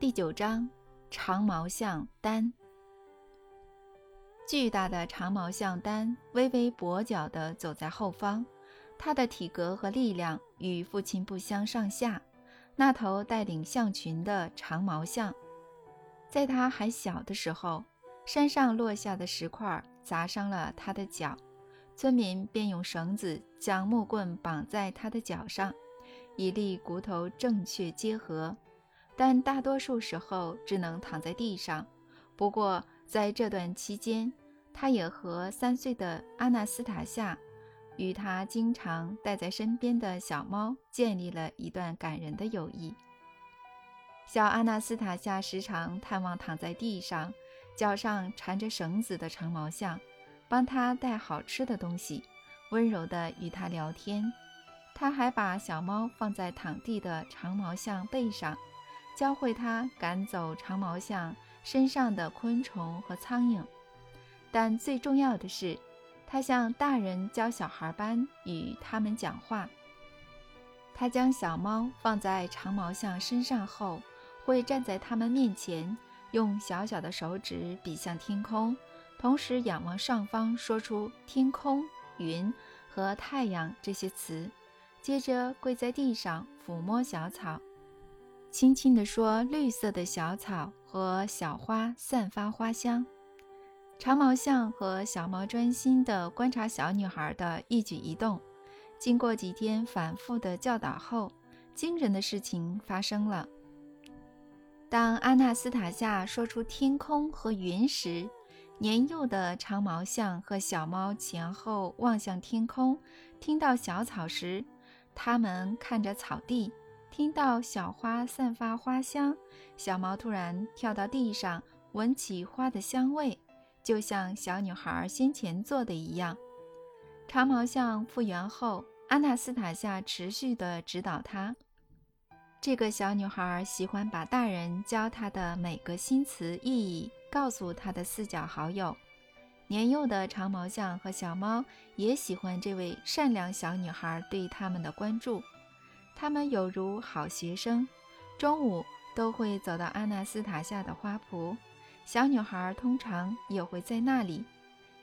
第九章，长毛象丹。巨大的长毛象丹微微跛脚地走在后方，他的体格和力量与父亲不相上下。那头带领象群的长毛象，在他还小的时候，山上落下的石块砸伤了他的脚，村民便用绳子将木棍绑在他的脚上，以利骨头正确结合。但大多数时候只能躺在地上。不过在这段期间，他也和三岁的阿纳斯塔夏与他经常带在身边的小猫建立了一段感人的友谊。小阿纳斯塔夏时常探望躺在地上、脚上缠着绳子的长毛象，帮他带好吃的东西，温柔地与他聊天。他还把小猫放在躺地的长毛象背上。教会他赶走长毛象身上的昆虫和苍蝇，但最重要的是，他像大人教小孩般与他们讲话。他将小猫放在长毛象身上后，会站在它们面前，用小小的手指比向天空，同时仰望上方，说出“天空”“云”和“太阳”这些词，接着跪在地上抚摸小草。轻轻地说：“绿色的小草和小花散发花香。”长毛象和小猫专心地观察小女孩的一举一动。经过几天反复的教导后，惊人的事情发生了。当阿纳斯塔夏说出“天空”和“云”时，年幼的长毛象和小猫前后望向天空；听到小草时，它们看着草地。听到小花散发花香，小猫突然跳到地上，闻起花的香味，就像小女孩先前做的一样。长毛象复原后，阿纳斯塔夏持续地指导她。这个小女孩喜欢把大人教她的每个新词意义告诉她的四脚好友。年幼的长毛象和小猫也喜欢这位善良小女孩对他们的关注。他们有如好学生，中午都会走到阿纳斯塔夏的花圃，小女孩通常也会在那里，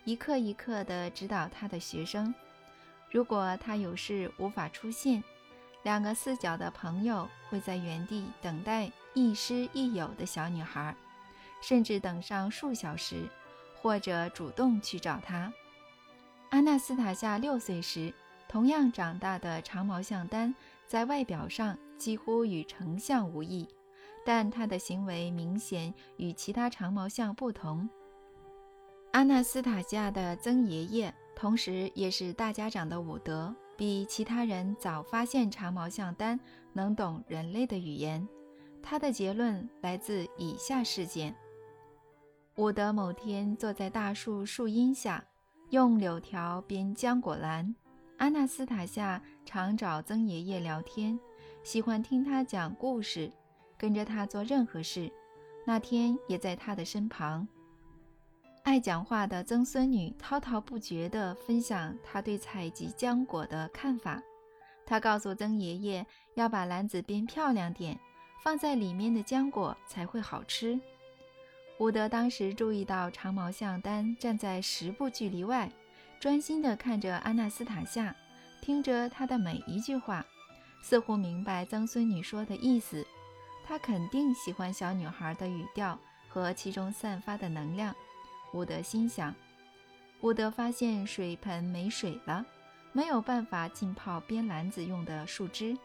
一刻一刻地指导她的学生。如果她有事无法出现，两个四脚的朋友会在原地等待亦师亦友的小女孩，甚至等上数小时，或者主动去找她。阿纳斯塔夏六岁时，同样长大的长毛象丹。在外表上几乎与丞相无异，但他的行为明显与其他长毛象不同。阿纳斯塔夏的曾爷爷，同时也是大家长的伍德，比其他人早发现长毛象丹能懂人类的语言。他的结论来自以下事件：伍德某天坐在大树树荫下，用柳条编浆果篮。阿纳斯塔夏常找曾爷爷聊天，喜欢听他讲故事，跟着他做任何事。那天也在他的身旁。爱讲话的曾孙女滔滔不绝地分享她对采集浆果的看法。她告诉曾爷爷要把篮子变漂亮点，放在里面的浆果才会好吃。伍德当时注意到长毛象丹站在十步距离外。专心地看着阿纳斯塔夏，听着她的每一句话，似乎明白曾孙女说的意思。他肯定喜欢小女孩的语调和其中散发的能量。伍德心想。伍德发现水盆没水了，没有办法浸泡编篮子用的树枝，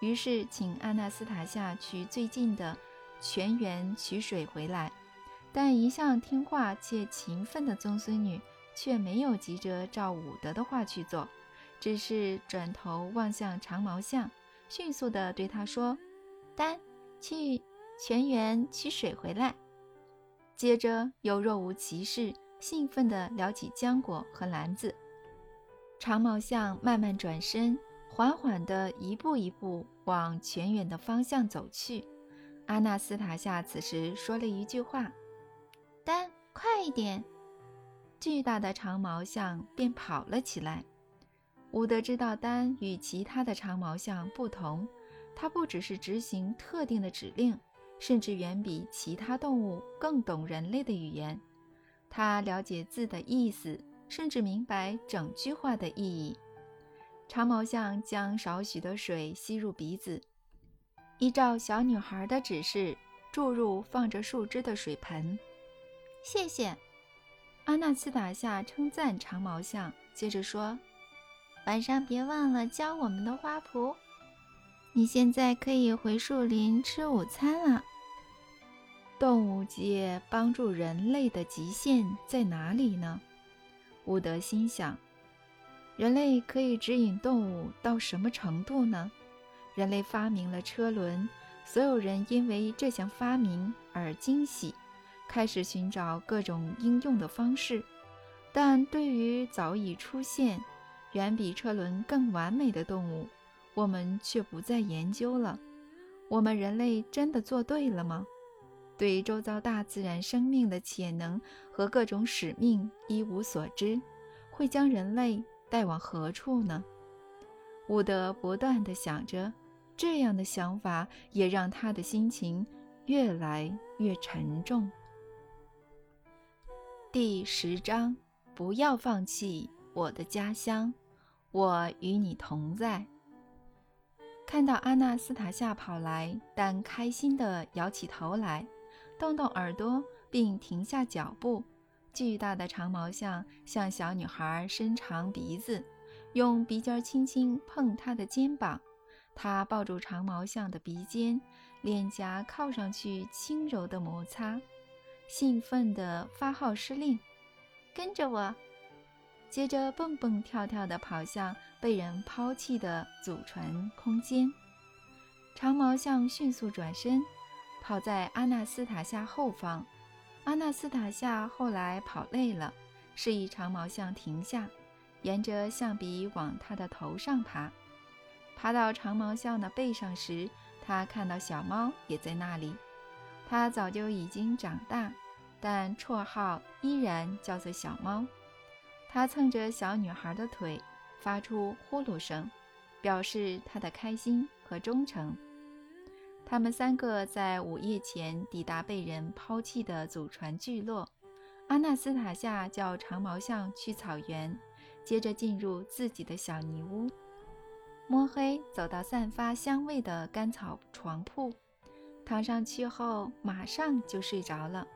于是请阿纳斯塔夏去最近的泉源取水回来。但一向听话且勤奋的曾孙女。却没有急着照伍德的话去做，只是转头望向长毛象，迅速地对他说：“丹，去泉源取水回来。”接着又若无其事，兴奋地聊起浆果和篮子。长毛象慢慢转身，缓缓地一步一步往泉源的方向走去。阿纳斯塔夏此时说了一句话：“丹，快一点。”巨大的长毛象便跑了起来。伍德知道丹与其他的长毛象不同，它不只是执行特定的指令，甚至远比其他动物更懂人类的语言。它了解字的意思，甚至明白整句话的意义。长毛象将少许的水吸入鼻子，依照小女孩的指示注入放着树枝的水盆。谢谢，阿纳斯塔夏称赞长毛象，接着说：“晚上别忘了教我们的花圃。你现在可以回树林吃午餐了。”动物界帮助人类的极限在哪里呢？伍德心想。人类可以指引动物到什么程度呢？人类发明了车轮，所有人因为这项发明而惊喜，开始寻找各种应用的方式。但对于早已出现、远比车轮更完美的动物，我们却不再研究了。我们人类真的做对了吗？对周遭大自然生命的潜能和各种使命一无所知，会将人类。带往何处呢？伍德不断地想着，这样的想法也让他的心情越来越沉重。第十章：不要放弃我的家乡，我与你同在。看到阿纳斯塔夏跑来，但开心地摇起头来，动动耳朵，并停下脚步。巨大的长毛象向小女孩伸长鼻子，用鼻尖轻轻碰她的肩膀。她抱住长毛象的鼻尖，脸颊靠上去，轻柔的摩擦，兴奋地发号施令：“跟着我！”接着蹦蹦跳跳地跑向被人抛弃的祖传空间。长毛象迅速转身，跑在阿纳斯塔夏后方。阿纳斯塔夏后来跑累了，示意长毛象停下，沿着象鼻往它的头上爬。爬到长毛象的背上时，他看到小猫也在那里。它早就已经长大，但绰号依然叫做小猫。它蹭着小女孩的腿，发出呼噜声，表示它的开心和忠诚。他们三个在午夜前抵达被人抛弃的祖传聚落。阿纳斯塔夏叫长毛象去草原，接着进入自己的小泥屋。摸黑走到散发香味的干草床铺，躺上去后马上就睡着了。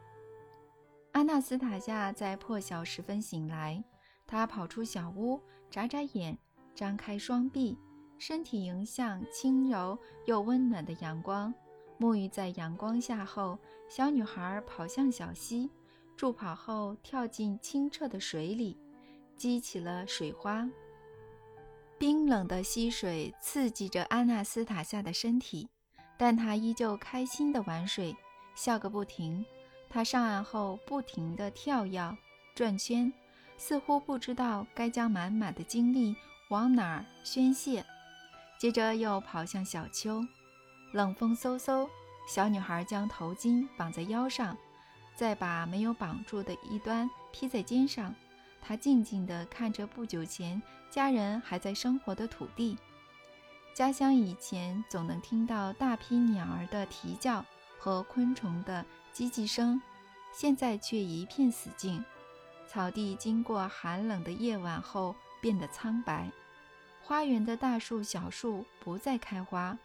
阿纳斯塔夏在破晓时分醒来，他跑出小屋，眨眨眼，张开双臂。身体迎向轻柔又温暖的阳光，沐浴在阳光下后，小女孩跑向小溪，助跑后跳进清澈的水里，激起了水花。冰冷的溪水刺激着阿纳斯塔夏的身体，但她依旧开心地玩水，笑个不停。她上岸后不停地跳跃、转圈，似乎不知道该将满满的精力往哪儿宣泄。接着又跑向小丘，冷风嗖嗖。小女孩将头巾绑在腰上，再把没有绑住的一端披在肩上。她静静地看着不久前家人还在生活的土地。家乡以前总能听到大批鸟儿的啼叫和昆虫的叽叽声，现在却一片死静。草地经过寒冷的夜晚后变得苍白。花园的大树、小树不再开花，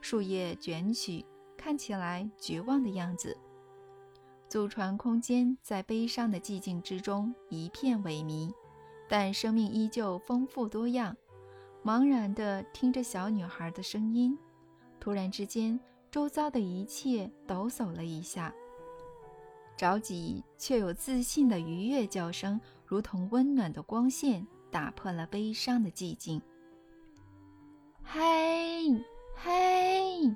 树叶卷曲，看起来绝望的样子。祖传空间在悲伤的寂静之中一片萎靡，但生命依旧丰富多样。茫然地听着小女孩的声音，突然之间，周遭的一切抖擞了一下。着急却有自信的愉悦叫声，如同温暖的光线，打破了悲伤的寂静。嘿，嘿！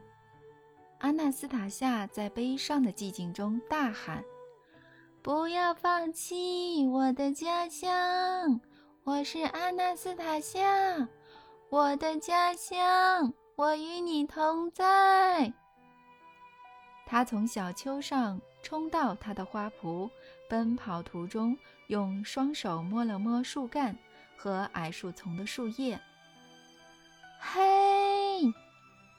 阿纳斯塔夏在悲伤的寂静中大喊：“不要放弃我的家乡！我是阿纳斯塔夏，我的家乡，我与你同在。”他从小丘上冲到他的花圃，奔跑途中用双手摸了摸树干和矮树丛的树叶。嘿，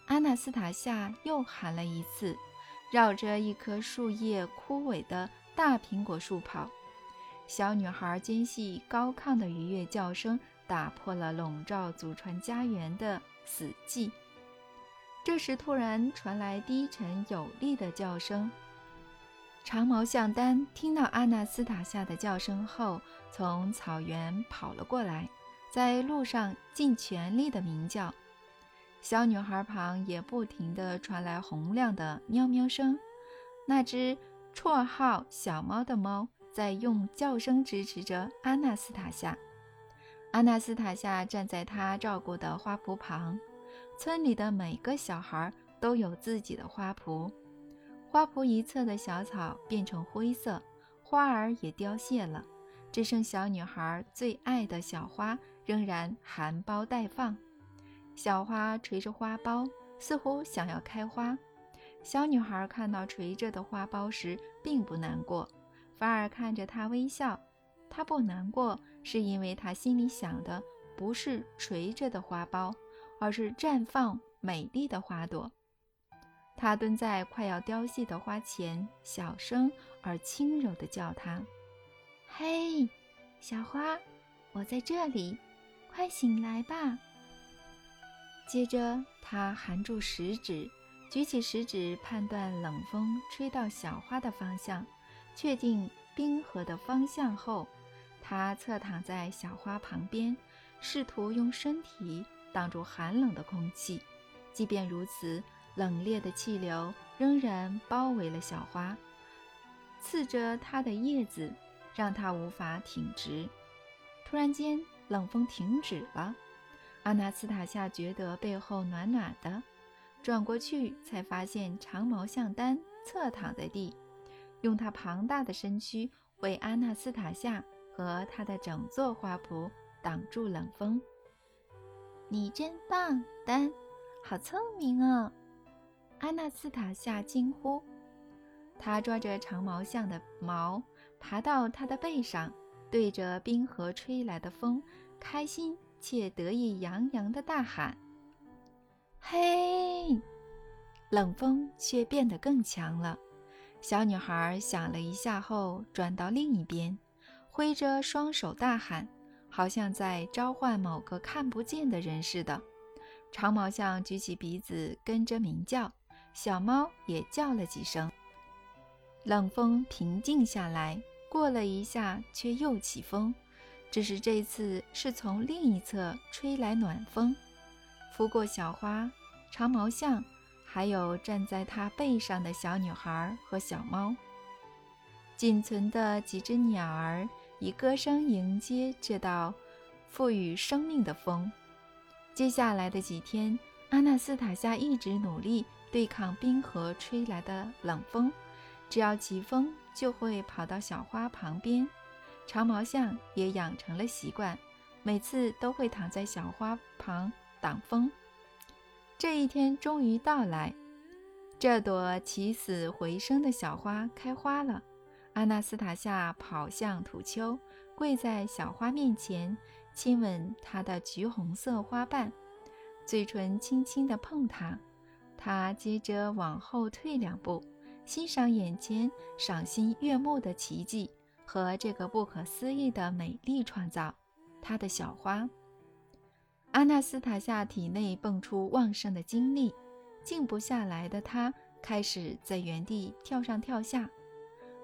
阿纳斯塔夏又喊了一次，绕着一棵树叶枯萎的大苹果树跑。小女孩尖细高亢的愉悦叫声打破了笼罩祖传家园的死寂。这时，突然传来低沉有力的叫声。长毛象丹听到阿纳斯塔夏的叫声后，从草原跑了过来，在路上尽全力的鸣叫。小女孩旁也不停地传来洪亮的喵喵声。那只绰号“小猫”的猫在用叫声支持着阿纳斯塔夏。阿纳斯塔夏站在她照顾的花圃旁。村里的每个小孩都有自己的花圃。花圃一侧的小草变成灰色，花儿也凋谢了，只剩小女孩最爱的小花仍然含苞待放。小花垂着花苞，似乎想要开花。小女孩看到垂着的花苞时，并不难过，反而看着它微笑。她不难过，是因为他心里想的不是垂着的花苞，而是绽放美丽的花朵。他蹲在快要凋谢的花前，小声而轻柔地叫它：“嘿，小花，我在这里，快醒来吧。”接着，他含住食指，举起食指判断冷风吹到小花的方向，确定冰河的方向后，他侧躺在小花旁边，试图用身体挡住寒冷的空气。即便如此。冷冽的气流仍然包围了小花，刺着它的叶子，让它无法挺直。突然间，冷风停止了。阿纳斯塔夏觉得背后暖暖的，转过去才发现长毛象丹侧躺在地，用它庞大的身躯为阿纳斯塔夏和他的整座花圃挡住冷风。你真棒，丹，好聪明哦！阿纳斯塔夏惊呼：“他抓着长毛象的毛，爬到它的背上，对着冰河吹来的风，开心且得意洋洋地大喊：‘嘿！’冷风却变得更强了。小女孩想了一下后，转到另一边，挥着双手大喊，好像在召唤某个看不见的人似的。长毛象举起鼻子，跟着鸣叫。小猫也叫了几声，冷风平静下来。过了一下，却又起风，只是这次是从另一侧吹来暖风，拂过小花、长毛象，还有站在它背上的小女孩和小猫。仅存的几只鸟儿以歌声迎接这道赋予生命的风。接下来的几天，阿纳斯塔夏一直努力。对抗冰河吹来的冷风，只要起风就会跑到小花旁边。长毛象也养成了习惯，每次都会躺在小花旁挡风。这一天终于到来，这朵起死回生的小花开花了。阿纳斯塔夏跑向土丘，跪在小花面前，亲吻它的橘红色花瓣，嘴唇轻轻地碰它。他接着往后退两步，欣赏眼前赏心悦目的奇迹和这个不可思议的美丽创造。他的小花，阿纳斯塔夏体内蹦出旺盛的精力，静不下来的他开始在原地跳上跳下，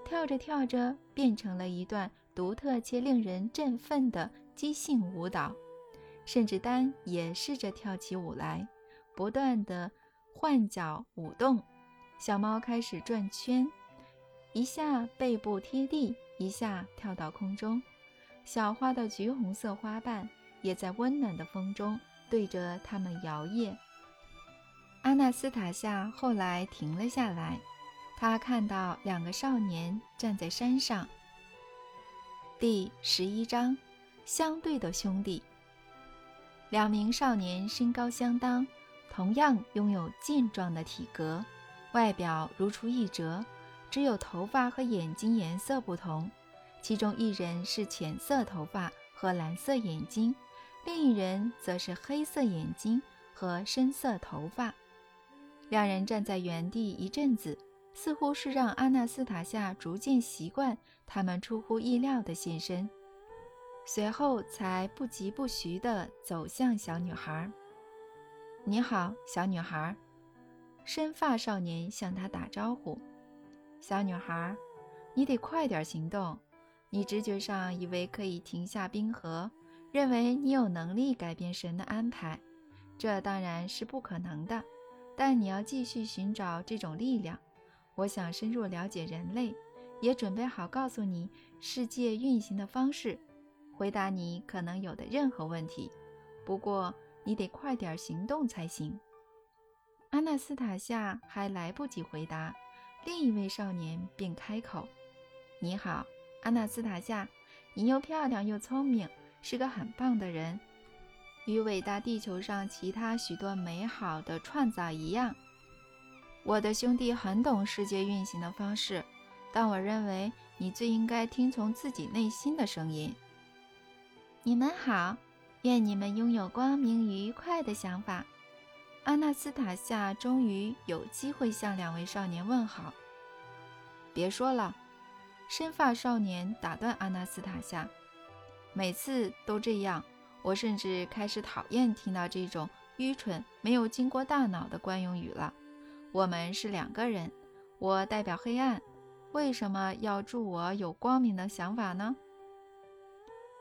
跳着跳着变成了一段独特且令人振奋的即兴舞蹈。甚至丹也试着跳起舞来，不断的。换脚舞动，小猫开始转圈，一下背部贴地，一下跳到空中。小花的橘红色花瓣也在温暖的风中对着它们摇曳。阿纳斯塔夏后来停了下来，他看到两个少年站在山上。第十一章：相对的兄弟。两名少年身高相当。同样拥有健壮的体格，外表如出一辙，只有头发和眼睛颜色不同。其中一人是浅色头发和蓝色眼睛，另一人则是黑色眼睛和深色头发。两人站在原地一阵子，似乎是让阿纳斯塔夏逐渐习惯他们出乎意料的现身，随后才不疾不徐地走向小女孩。“你好，小女孩。”深发少年向她打招呼。“小女孩，你得快点行动。你直觉上以为可以停下冰河，认为你有能力改变神的安排，这当然是不可能的。但你要继续寻找这种力量。”我想深入了解人类，也准备好告诉你世界运行的方式，回答你可能有的任何问题。不过你得快点行动才行。阿纳斯塔夏还来不及回答，另一位少年便开口：“你好，阿纳斯塔夏，你又漂亮又聪明，是个很棒的人，与伟大地球上其他许多美好的创造一样。”我的兄弟很懂世界运行的方式，但我认为你最应该听从自己内心的声音。你们好，愿你们拥有光明愉快的想法。阿纳斯塔夏终于有机会向两位少年问好。别说了，深发少年打断阿纳斯塔夏。每次都这样，我甚至开始讨厌听到这种愚蠢、没有经过大脑的惯用语了。我们是两个人，我代表黑暗，为什么要祝我有光明的想法呢？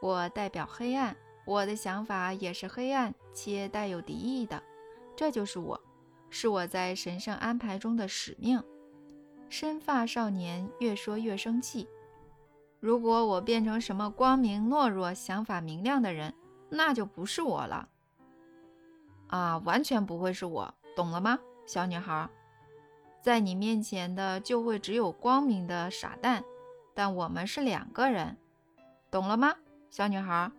我代表黑暗，我的想法也是黑暗且带有敌意的，这就是我，是我在神圣安排中的使命。深发少年越说越生气。如果我变成什么光明懦弱、想法明亮的人，那就不是我了。啊，完全不会是我，懂了吗？小女孩，在你面前的就会只有光明的傻蛋，但我们是两个人，懂了吗？小女孩，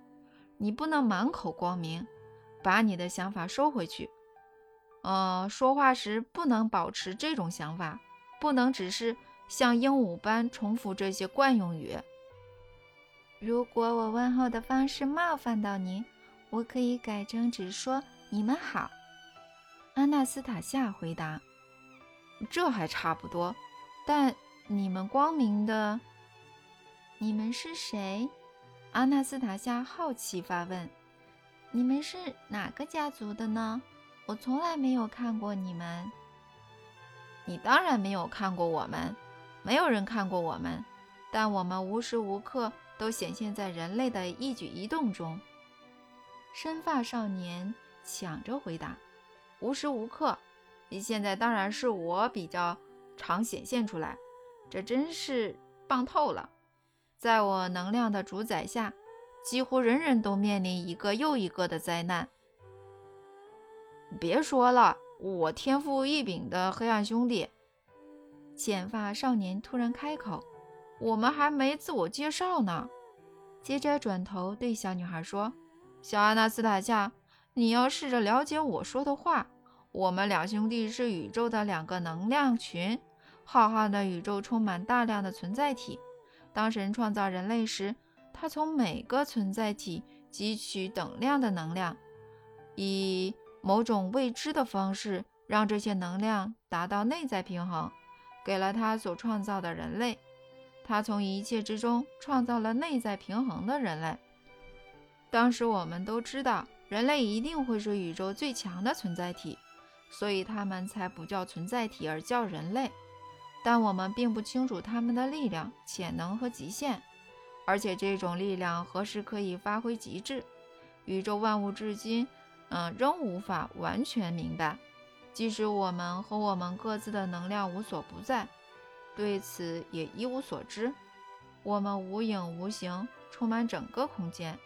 你不能满口光明，把你的想法收回去。呃，说话时不能保持这种想法，不能只是像鹦鹉般重复这些惯用语。如果我问候的方式冒犯到您，我可以改成只说“你们好”。阿纳斯塔夏回答：“这还差不多，但你们光明的，你们是谁？”阿纳斯塔夏好奇发问：“你们是哪个家族的呢？我从来没有看过你们。”“你当然没有看过我们，没有人看过我们，但我们无时无刻都显现在人类的一举一动中。”深发少年抢着回答。无时无刻，你现在当然是我比较常显现出来，这真是棒透了。在我能量的主宰下，几乎人人都面临一个又一个的灾难。别说了，我天赋异禀的黑暗兄弟，浅发少年突然开口：“我们还没自我介绍呢。”接着转头对小女孩说：“小阿纳斯塔夏。”你要试着了解我说的话。我们两兄弟是宇宙的两个能量群，浩瀚的宇宙充满大量的存在体。当神创造人类时，他从每个存在体汲取等量的能量，以某种未知的方式让这些能量达到内在平衡，给了他所创造的人类。他从一切之中创造了内在平衡的人类。当时我们都知道。人类一定会是宇宙最强的存在体，所以他们才不叫存在体，而叫人类。但我们并不清楚他们的力量、潜能和极限，而且这种力量何时可以发挥极致，宇宙万物至今，嗯，仍无法完全明白。即使我们和我们各自的能量无所不在，对此也一无所知。我们无影无形，充满整个空间，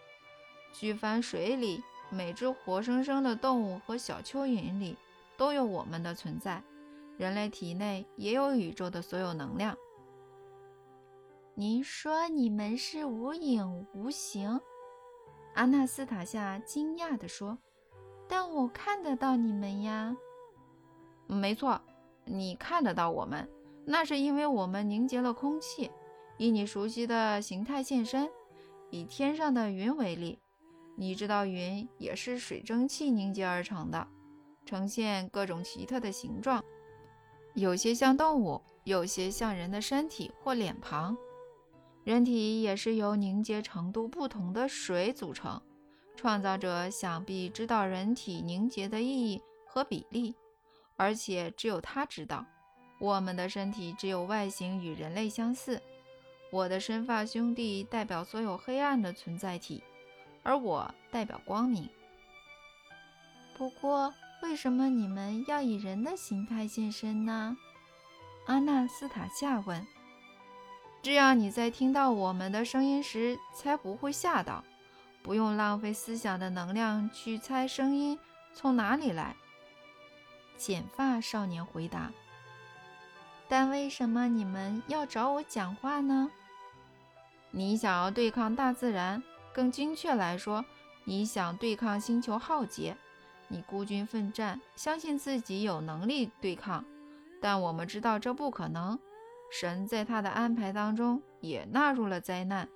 举凡水里。每只活生生的动物和小蚯蚓里都有我们的存在，人类体内也有宇宙的所有能量。您说你们是无影无形？阿纳斯塔夏惊讶地说：“但我看得到你们呀。”“没错，你看得到我们，那是因为我们凝结了空气，以你熟悉的形态现身。以天上的云为例。”你知道云也是水蒸气凝结而成的，呈现各种奇特的形状，有些像动物，有些像人的身体或脸庞。人体也是由凝结程度不同的水组成。创造者想必知道人体凝结的意义和比例，而且只有他知道。我们的身体只有外形与人类相似。我的生发兄弟代表所有黑暗的存在体，而我代表光明。不过，为什么你们要以人的形态现身呢？阿纳斯塔夏问。这样你在听到我们的声音时才不会吓到，不用浪费思想的能量去猜声音从哪里来。剪发少年回答。但为什么你们要找我讲话呢？你想要对抗大自然，更精确来说，你想对抗星球浩劫。你孤军奋战，相信自己有能力对抗，但我们知道这不可能。神在他的安排当中也纳入了灾难。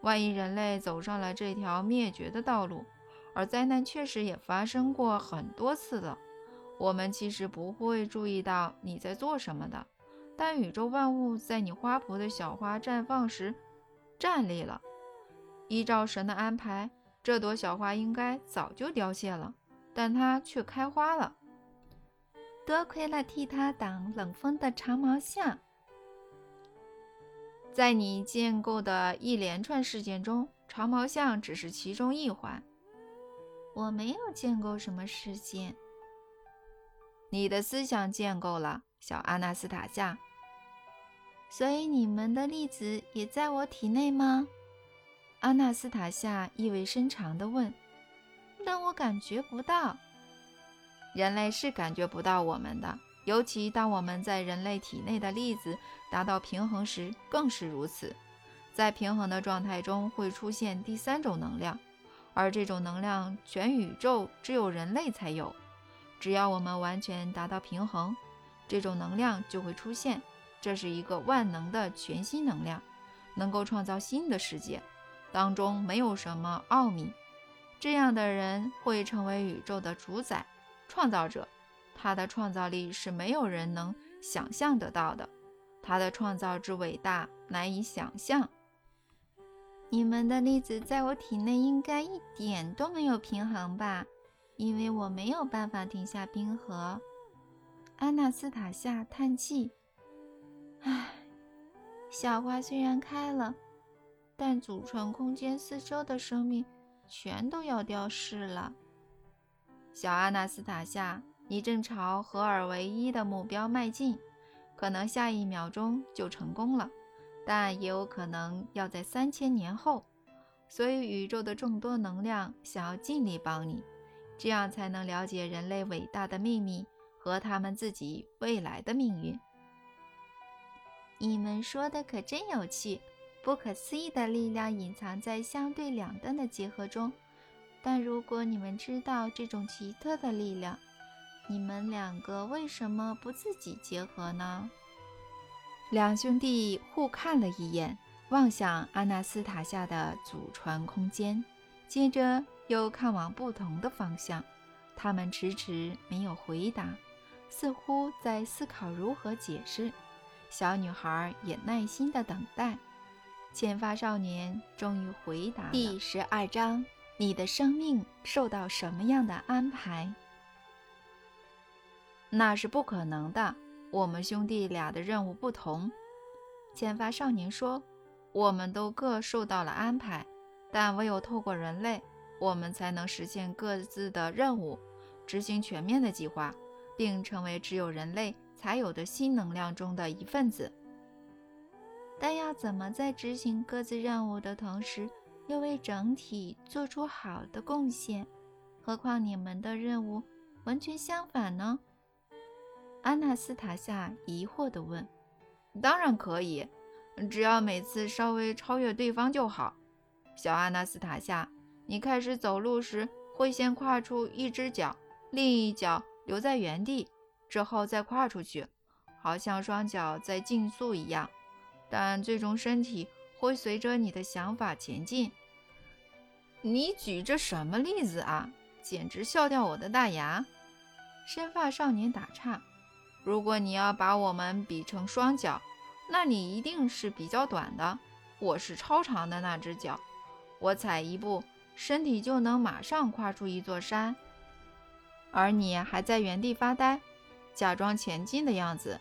万一人类走上了这条灭绝的道路，而灾难确实也发生过很多次了，我们其实不会注意到你在做什么的。但宇宙万物在你花圃的小花绽放时站立了。依照神的安排，这朵小花应该早就凋谢了，但它却开花了。多亏了替它挡冷风的长毛象。在你建构的一连串事件中，长毛象只是其中一环。我没有建构什么事件，你的思想建构了，小阿纳斯塔夏。所以你们的粒子也在我体内吗？阿纳斯塔夏意味深长地问。但我感觉不到。人类是感觉不到我们的。尤其当我们在人类体内的粒子达到平衡时，更是如此。在平衡的状态中会出现第三种能量，而这种能量全宇宙只有人类才有。只要我们完全达到平衡，这种能量就会出现。这是一个万能的全新能量，能够创造新的世界，当中没有什么奥秘。这样的人会成为宇宙的主宰、创造者。他的创造力是没有人能想象得到的，他的创造之伟大难以想象。你们的粒子在我体内应该一点都没有平衡吧？因为我没有办法停下冰河。安娜斯塔夏叹气：“唉，小花虽然开了，但组成空间四周的生命全都要掉逝了。”小阿纳斯塔夏。你正朝合二为一的目标迈进，可能下一秒钟就成功了，但也有可能要在三千年后。所以，宇宙的众多能量想要尽力帮你，这样才能了解人类伟大的秘密和他们自己未来的命运。你们说的可真有趣，不可思议的力量隐藏在相对两端的结合中。但如果你们知道这种奇特的力量，你们两个为什么不自己结合呢？两兄弟互看了一眼，望向阿纳斯塔夏的祖传空间，接着又看往不同的方向。他们迟迟没有回答，似乎在思考如何解释。小女孩也耐心地等待。浅发少年终于回答第十二章：你的生命受到什么样的安排？那是不可能的。我们兄弟俩的任务不同。浅发少年说：“我们都各受到了安排，但唯有透过人类，我们才能实现各自的任务，执行全面的计划，并成为只有人类才有的新能量中的一份子。但要怎么在执行各自任务的同时，又为整体做出好的贡献？何况你们的任务完全相反呢？”安娜斯塔夏疑惑地问：“当然可以，只要每次稍微超越对方就好。”小阿纳斯塔夏，你开始走路时会先跨出一只脚，另一脚留在原地，之后再跨出去，好像双脚在竞速一样。但最终身体会随着你的想法前进。你举这什么例子啊？简直笑掉我的大牙！深发少年打岔。如果你要把我们比成双脚，那你一定是比较短的，我是超长的那只脚。我踩一步，身体就能马上跨出一座山，而你还在原地发呆，假装前进的样子。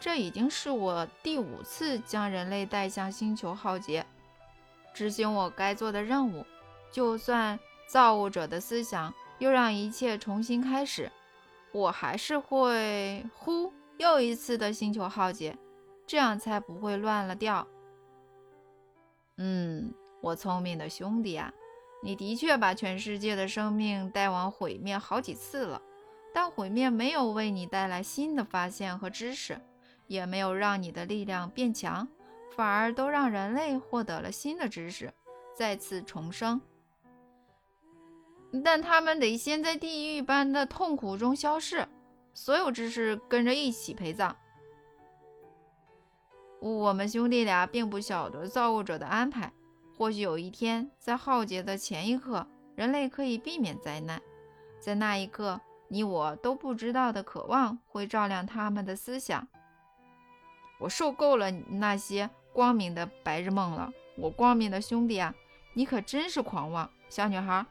这已经是我第五次将人类带向星球浩劫，执行我该做的任务。就算造物者的思想又让一切重新开始，我还是会呼又一次的星球浩劫，这样才不会乱了调。嗯，我聪明的兄弟啊，你的确把全世界的生命带往毁灭好几次了，但毁灭没有为你带来新的发现和知识。也没有让你的力量变强，反而都让人类获得了新的知识，再次重生。但他们得先在地狱般的痛苦中消逝，所有知识跟着一起陪葬。我们兄弟俩并不晓得造物者的安排，或许有一天，在浩劫的前一刻，人类可以避免灾难。在那一刻，你我都不知道的渴望会照亮他们的思想。我受够了那些光明的白日梦了，我光明的兄弟啊，你可真是狂妄，小女孩，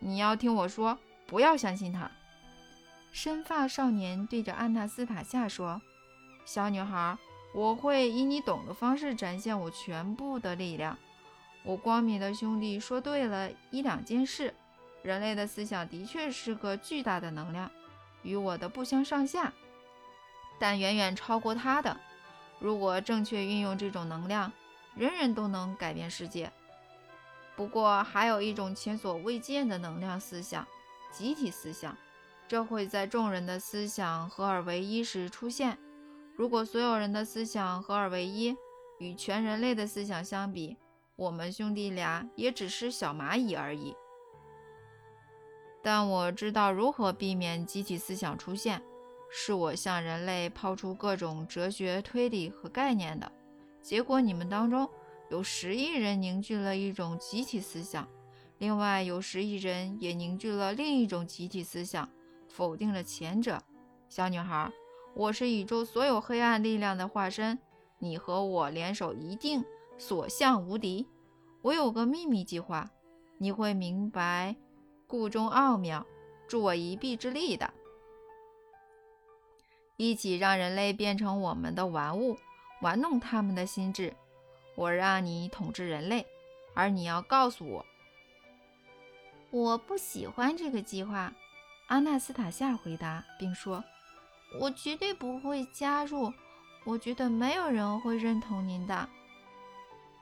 你要听我说，不要相信他。深发少年对着安娜斯塔夏说：“小女孩，我会以你懂的方式展现我全部的力量。我光明的兄弟说对了一两件事，人类的思想的确是个巨大的能量，与我的不相上下，但远远超过他的。”如果正确运用这种能量，人人都能改变世界。不过，还有一种前所未见的能量思想——集体思想，这会在众人的思想合二为一时出现。如果所有人的思想合二为一，与全人类的思想相比，我们兄弟俩也只是小蚂蚁而已。但我知道如何避免集体思想出现。是我向人类抛出各种哲学推理和概念的结果。你们当中有十亿人凝聚了一种集体思想，另外有十亿人也凝聚了另一种集体思想，否定了前者。小女孩，我是宇宙所有黑暗力量的化身，你和我联手一定所向无敌。我有个秘密计划，你会明白故中奥妙，助我一臂之力的。一起让人类变成我们的玩物，玩弄他们的心智。我让你统治人类，而你要告诉我，我不喜欢这个计划。阿纳斯塔夏回答，并说：“我绝对不会加入。我觉得没有人会认同您的。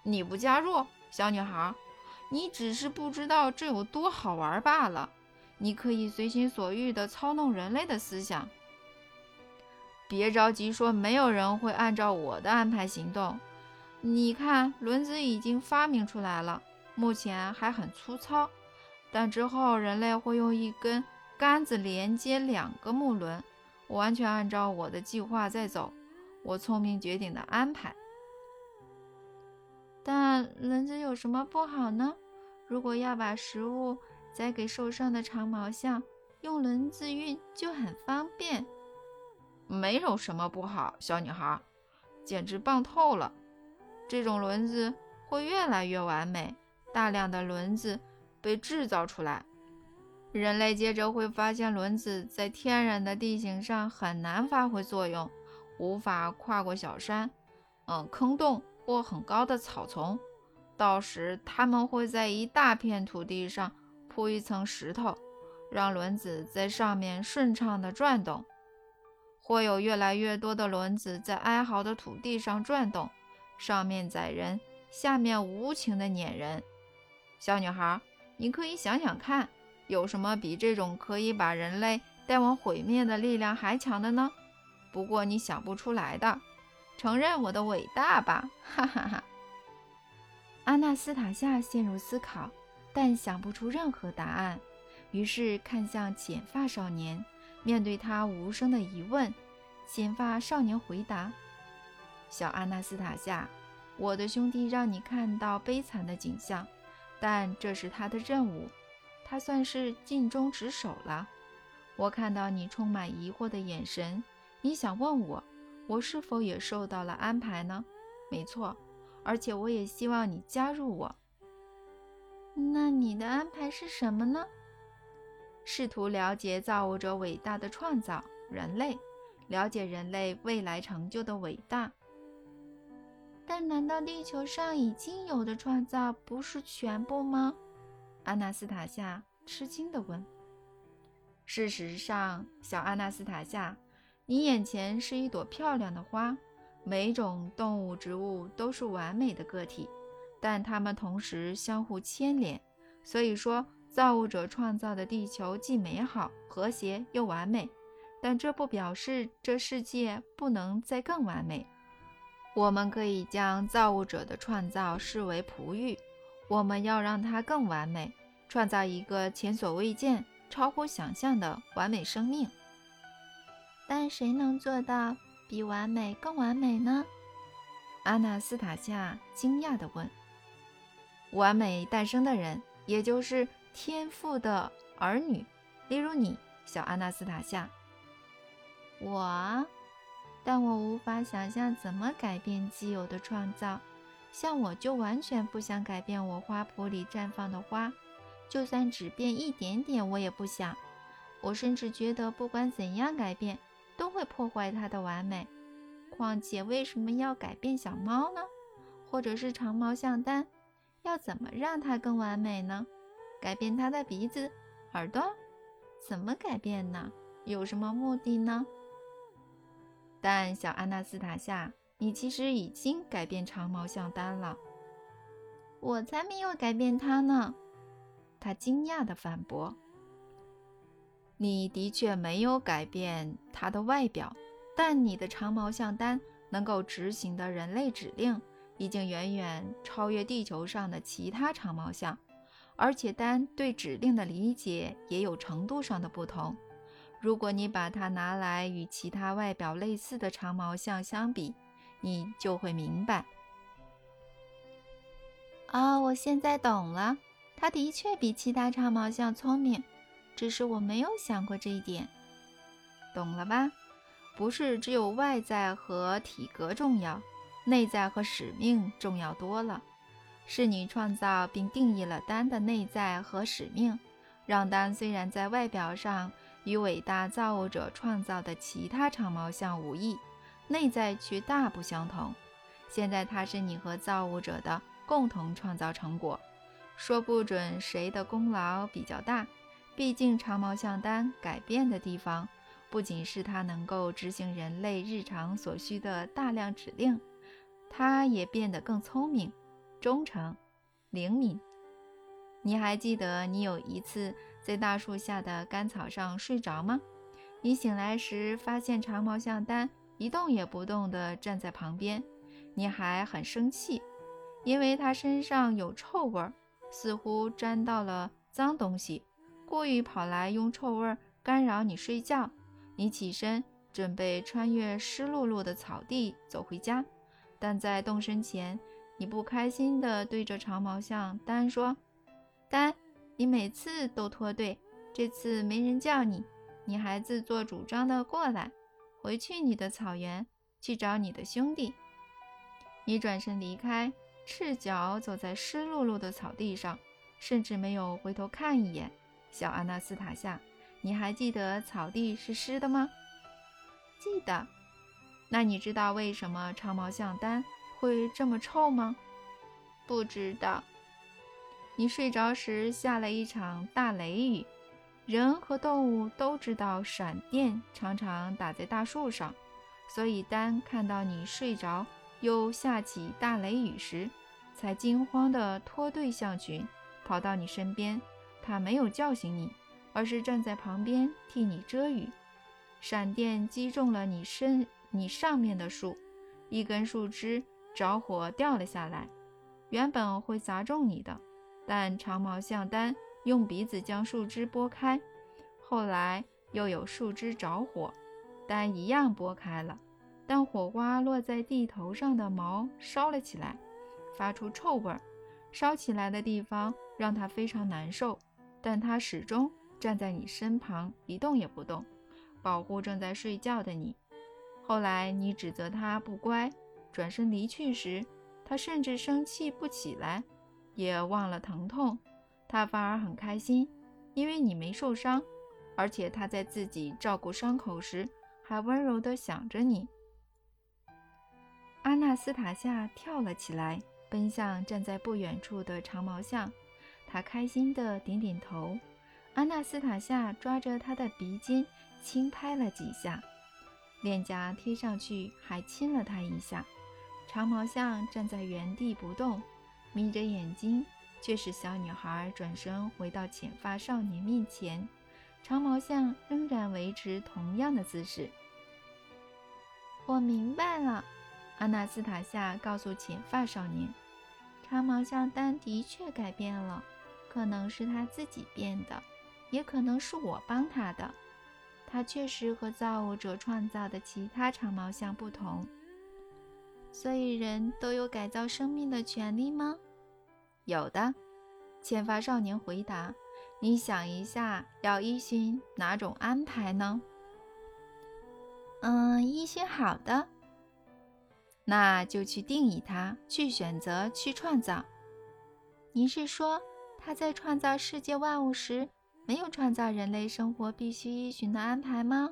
你不加入，小女孩，你只是不知道这有多好玩罢了。你可以随心所欲地操弄人类的思想。”别着急说，没有人会按照我的安排行动。你看，轮子已经发明出来了，目前还很粗糙，但之后人类会用一根杆子连接两个木轮，完全按照我的计划在走。我聪明绝顶的安排。但轮子有什么不好呢？如果要把食物载给受伤的长毛象，用轮子运就很方便。没有什么不好，小女孩，简直棒透了。这种轮子会越来越完美，大量的轮子被制造出来。人类接着会发现轮子在天然的地形上很难发挥作用，无法跨过小山、嗯坑洞或很高的草丛。到时他们会在一大片土地上铺一层石头，让轮子在上面顺畅地转动。会有越来越多的轮子在哀嚎的土地上转动，上面载人，下面无情的碾人。小女孩，你可以想想看，有什么比这种可以把人类带往毁灭的力量还强的呢？不过你想不出来的，承认我的伟大吧！哈哈哈。阿纳斯塔夏陷入思考，但想不出任何答案，于是看向剪发少年。面对他无声的疑问，剪发少年回答：“小阿纳斯塔夏，我的兄弟让你看到悲惨的景象，但这是他的任务，他算是尽忠职守了。我看到你充满疑惑的眼神，你想问我，我是否也受到了安排呢？没错，而且我也希望你加入我。那你的安排是什么呢？试图了解造物者伟大的创造——人类，了解人类未来成就的伟大。但难道地球上已经有的创造不是全部吗？阿纳斯塔夏吃惊地问。事实上，小阿纳斯塔夏，你眼前是一朵漂亮的花，每种动物、植物都是完美的个体，但它们同时相互牵连。所以说，造物者创造的地球既美好、和谐又完美，但这不表示这世界不能再更完美。我们可以将造物者的创造视为璞玉，我们要让它更完美，创造一个前所未见。超乎想象的完美生命，但谁能做到比完美更完美呢？阿纳斯塔夏惊讶地问。完美诞生的人，也就是天赋的儿女，例如你，小阿纳斯塔夏。我，但我无法想象怎么改变既有的创造。像我就完全不想改变我花圃里绽放的花。就算只变一点点，我也不想。我甚至觉得，不管怎样改变，都会破坏它的完美。况且，为什么要改变小猫呢？或者是长毛象丹？要怎么让它更完美呢？改变它的鼻子、耳朵？怎么改变呢？有什么目的呢？但小阿纳斯塔夏，你其实已经改变长毛象丹了。我才没有改变它呢。他惊讶地反驳：“你的确没有改变它的外表，但你的长毛象丹能够执行的人类指令，已经远远超越地球上的其他长毛象，而且单对指令的理解也有程度上的不同。如果你把它拿来与其他外表类似的长毛象相比，你就会明白。”啊，我现在懂了。它的确比其他长毛象聪明，只是我没有想过这一点。懂了吧？不是只有外在和体格重要，内在和使命重要多了。是你创造并定义了丹的内在和使命，让丹虽然在外表上与伟大造物者创造的其他长毛象无异，内在却大不相同。现在它是你和造物者的共同创造成果。说不准谁的功劳比较大，毕竟长毛象丹改变的地方，不仅是它能够执行人类日常所需的大量指令，它也变得更聪明、忠诚、灵敏。你还记得你有一次在大树下的干草上睡着吗？你醒来时发现长毛象丹一动也不动地站在旁边，你还很生气，因为它身上有臭味儿。似乎沾到了脏东西，故意跑来用臭味干扰你睡觉。你起身准备穿越湿漉漉的草地走回家，但在动身前，你不开心地对着长毛象丹说：“丹，你每次都脱队，这次没人叫你，你还自作主张地过来。回去你的草原，去找你的兄弟。”你转身离开。赤脚走在湿漉漉的草地上，甚至没有回头看一眼。小阿纳斯塔夏，你还记得草地是湿的吗？记得。那你知道为什么长毛象丹会这么臭吗？不知道。你睡着时下了一场大雷雨，人和动物都知道闪电常常打在大树上，所以丹看到你睡着。又下起大雷雨时，才惊慌地脱队象群，跑到你身边。他没有叫醒你，而是站在旁边替你遮雨。闪电击中了你身你上面的树，一根树枝着火掉了下来，原本会砸中你的，但长毛象丹用鼻子将树枝拨开。后来又有树枝着火，但一样拨开了。但火花落在地头上的毛烧了起来，发出臭味儿。烧起来的地方让他非常难受，但他始终站在你身旁，一动也不动，保护正在睡觉的你。后来你指责他不乖，转身离去时，他甚至生气不起来，也忘了疼痛，他反而很开心，因为你没受伤，而且他在自己照顾伤口时还温柔地想着你。阿纳斯塔夏跳了起来，奔向站在不远处的长毛象，他开心地点点头。阿纳斯塔夏抓着他的鼻尖轻拍了几下，脸颊贴上去，还亲了他一下。长毛象站在原地不动，眯着眼睛，却使小女孩转身回到浅发少年面前。长毛象仍然维持同样的姿势。我明白了，阿纳斯塔夏告诉浅发少年：“长毛象丹的确改变了，可能是他自己变的。”也可能是我帮他的，他确实和造物者创造的其他长毛象不同。所以人都有改造生命的权利吗？有的，浅发少年回答。你想一下，要依循哪种安排呢？嗯，依循好的，那就去定义它，去选择，去创造。您是说他在创造世界万物时？没有创造人类生活必须依循的安排吗？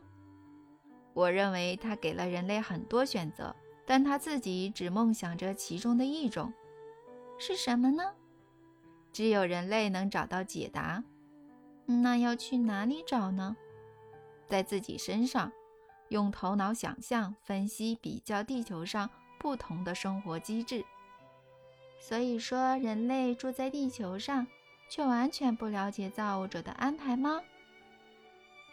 我认为他给了人类很多选择，但他自己只梦想着其中的一种，是什么呢？只有人类能找到解答。那要去哪里找呢？在自己身上，用头脑想象、分析、比较地球上不同的生活机制。所以说，人类住在地球上。却完全不了解造物者的安排吗？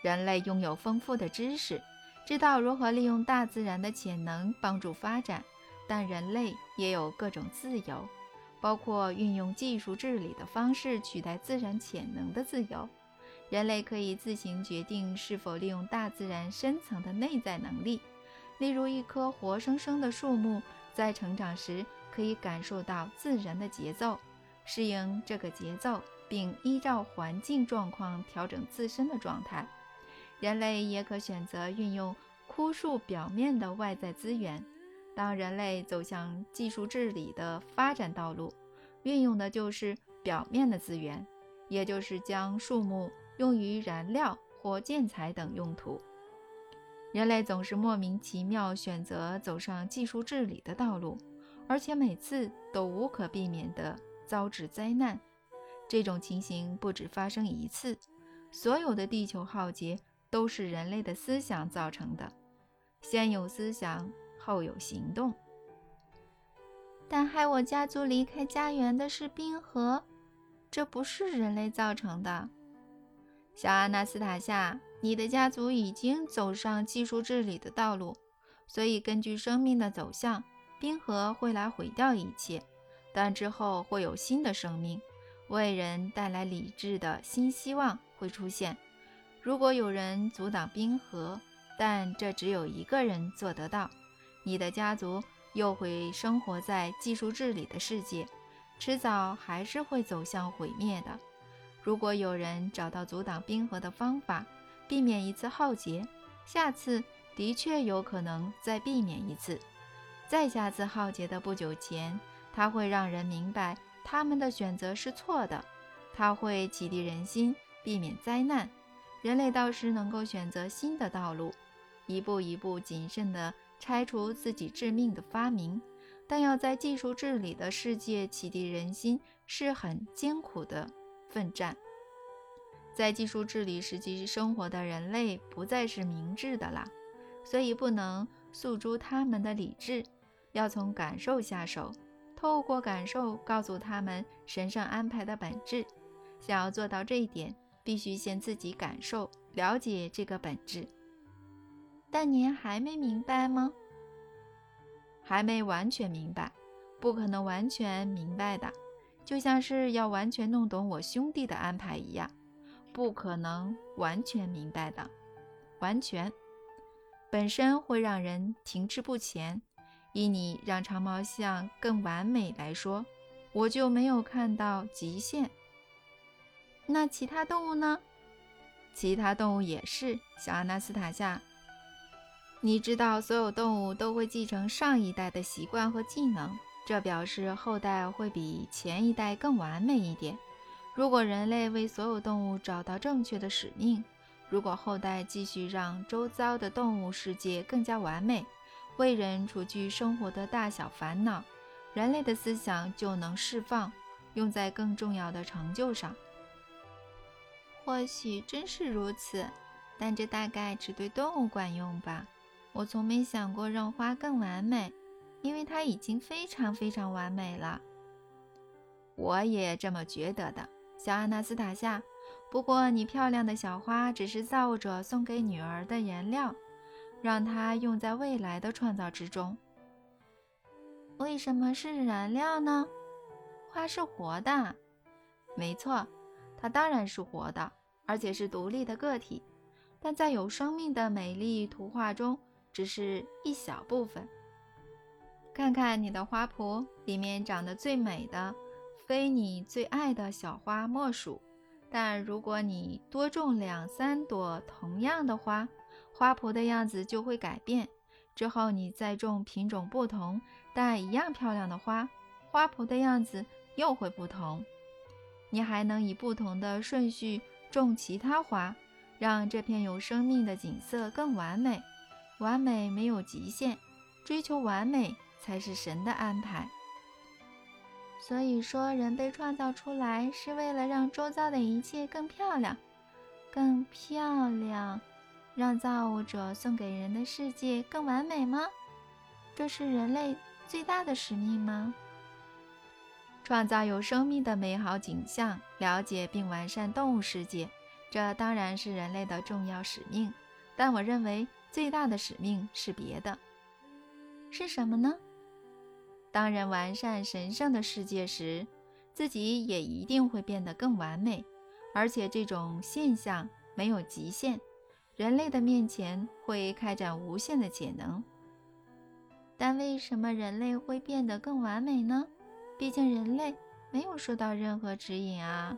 人类拥有丰富的知识，知道如何利用大自然的潜能帮助发展，但人类也有各种自由，包括运用技术治理的方式取代自然潜能的自由。人类可以自行决定是否利用大自然深层的内在能力，例如一棵活生生的树木在成长时可以感受到自然的节奏。适应这个节奏，并依照环境状况调整自身的状态。人类也可选择运用枯树表面的外在资源。当人类走向技术治理的发展道路，运用的就是表面的资源，也就是将树木用于燃料或建材等用途。人类总是莫名其妙选择走上技术治理的道路，而且每次都无可避免地。遭致灾难，这种情形不止发生一次。所有的地球浩劫都是人类的思想造成的。先有思想，后有行动。但害我家族离开家园的是冰河，这不是人类造成的。小阿纳斯塔夏，你的家族已经走上技术治理的道路，所以根据生命的走向，冰河会来毁掉一切。但之后会有新的生命，为人带来理智的新希望会出现。如果有人阻挡冰河，但这只有一个人做得到，你的家族又会生活在技术治理的世界，迟早还是会走向毁灭的。如果有人找到阻挡冰河的方法，避免一次浩劫，下次的确有可能再避免一次。在下次浩劫的不久前。它会让人明白他们的选择是错的，它会启迪人心，避免灾难。人类到时能够选择新的道路，一步一步谨慎地拆除自己致命的发明。但要在技术治理的世界启迪人心是很艰苦的奋战。在技术治理时期生活的人类不再是明智的啦，所以不能诉诸他们的理智，要从感受下手。透过感受告诉他们神圣安排的本质。想要做到这一点，必须先自己感受、了解这个本质。但您还没明白吗？还没完全明白，不可能完全明白的。就像是要完全弄懂我兄弟的安排一样，不可能完全明白的。完全本身会让人停滞不前。以你让长毛象更完美来说，我就没有看到极限。那其他动物呢？其他动物也是，小阿纳斯塔夏。你知道，所有动物都会继承上一代的习惯和技能，这表示后代会比前一代更完美一点。如果人类为所有动物找到正确的使命，如果后代继续让周遭的动物世界更加完美，为人除去生活的大小烦恼，人类的思想就能释放，用在更重要的成就上。或许真是如此，但这大概只对动物管用吧。我从没想过让花更完美，因为它已经非常非常完美了。我也这么觉得的，小阿纳斯塔夏。不过，你漂亮的小花只是造物者送给女儿的颜料，让它用在未来的创造之中。为什么是燃料呢？花是活的，没错，它当然是活的，而且是独立的个体，但在有生命的美丽图画中。只是一小部分。看看你的花圃，里面长得最美的，非你最爱的小花莫属。但如果你多种两三朵同样的花，花圃的样子就会改变。之后你再种品种不同但一样漂亮的花，花圃的样子又会不同。你还能以不同的顺序种其他花，让这片有生命的景色更完美。完美没有极限，追求完美才是神的安排。所以说，人被创造出来是为了让周遭的一切更漂亮，更漂亮，让造物者送给人的世界更完美吗？这是人类最大的使命吗？创造有生命的美好景象，了解并完善动物世界，这当然是人类的重要使命。但我认为。最大的使命是别的，是什么呢？当人完善神圣的世界时，自己也一定会变得更完美，而且这种现象没有极限，人类的面前会开展无限的潜能。但为什么人类会变得更完美呢？毕竟人类没有受到任何指引啊！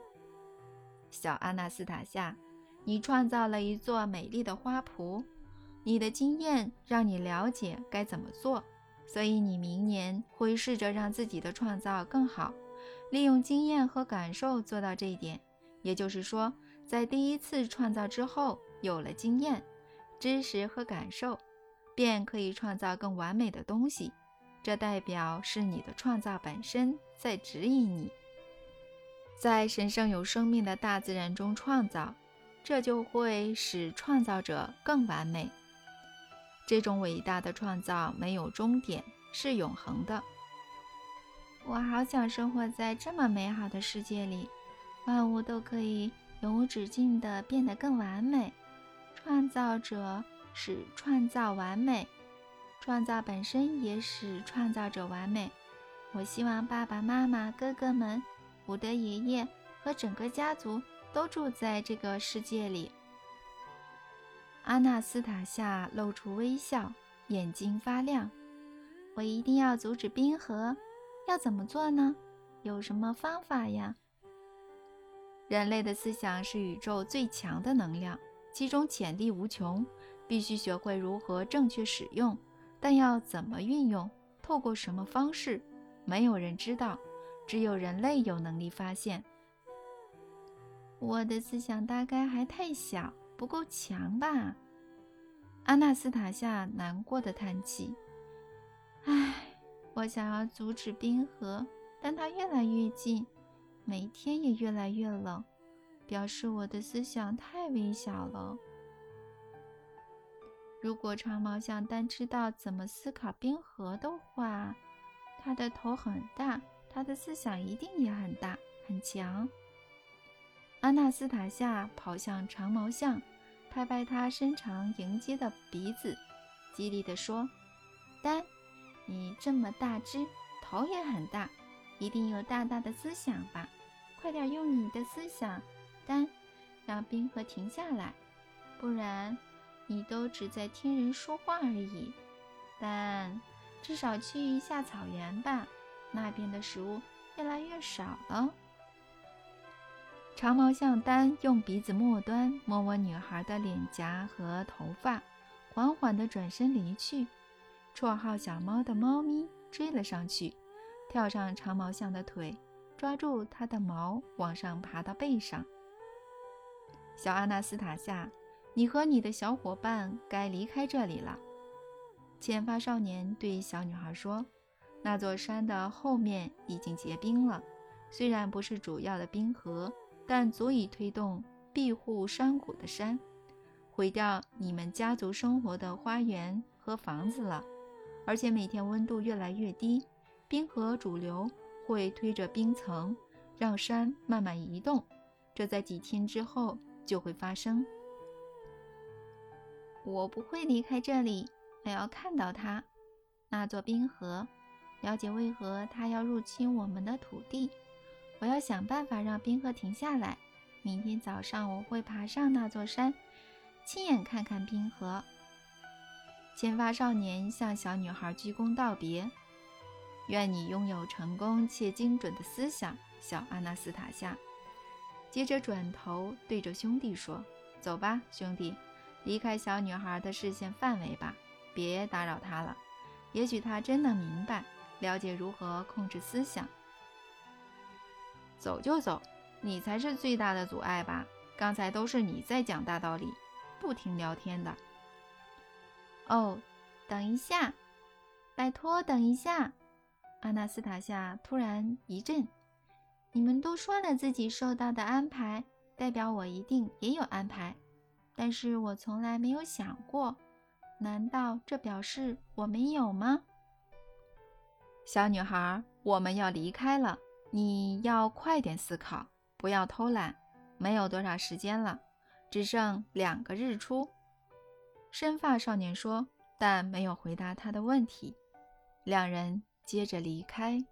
小阿纳斯塔夏，你创造了一座美丽的花圃。你的经验让你了解该怎么做，所以你明年会试着让自己的创造更好，利用经验和感受做到这一点。也就是说，在第一次创造之后，有了经验、知识和感受，便可以创造更完美的东西。这代表是你的创造本身在指引你，在神圣有生命的大自然中创造，这就会使创造者更完美。这种伟大的创造没有终点，是永恒的。我好想生活在这么美好的世界里，万物都可以永无止境地变得更完美。创造者使创造完美，创造本身也使创造者完美。我希望爸爸妈妈、哥哥们、伍德爷爷和整个家族都住在这个世界里。阿纳斯塔夏露出微笑，眼睛发亮。我一定要阻止冰河，要怎么做呢？有什么方法呀？人类的思想是宇宙最强的能量，其中潜力无穷，必须学会如何正确使用。但要怎么运用，透过什么方式，没有人知道，只有人类有能力发现。我的思想大概还太小。不够强吧？阿纳斯塔夏难过的叹气。唉，我想要阻止冰河，但它越来越近，每天也越来越冷，表示我的思想太微小了。如果长毛象丹知道怎么思考冰河的话，他的头很大，他的思想一定也很大很强。阿纳斯塔夏跑向长毛象。拍拍它伸长迎接的鼻子，激励地说：“丹，你这么大只，头也很大，一定有大大的思想吧？快点用你的思想，丹，让冰河停下来，不然你都只在听人说话而已。但至少去一下草原吧，那边的食物越来越少了。”长毛象丹用鼻子末端摸摸女孩的脸颊和头发，缓缓地转身离去。绰号小猫的猫咪追了上去，跳上长毛象的腿，抓住它的毛往上爬到背上。小阿纳斯塔夏，你和你的小伙伴该离开这里了。浅发少年对小女孩说：“那座山的后面已经结冰了，虽然不是主要的冰河，但足以推动庇护山谷的山，毁掉你们家族生活的花园和房子了。而且每天温度越来越低，冰河主流会推着冰层，让山慢慢移动。这在几天之后就会发生。我不会离开这里。”我要看到它，那座冰河，了解为何它要入侵我们的土地。我要想办法让冰河停下来。明天早上我会爬上那座山，亲眼看看冰河。千发少年向小女孩鞠躬道别，愿你拥有成功且精准的思想，小阿纳斯塔夏。接着转头对着兄弟说：“走吧，兄弟，离开小女孩的视线范围吧。”别打扰她了，也许她真的明白、了解如何控制思想。走就走，你才是最大的阻碍吧？刚才都是你在讲大道理，不停聊天的。哦，等一下，拜托，等一下！阿纳斯塔夏突然一震。你们都说了自己受到的安排，代表我一定也有安排，但是我从来没有想过。难道这表示我没有吗？小女孩，我们要离开了，你要快点思考，不要偷懒。没有多少时间了，只剩两个日出。深发少年说，但没有回答他的问题。两人接着离开。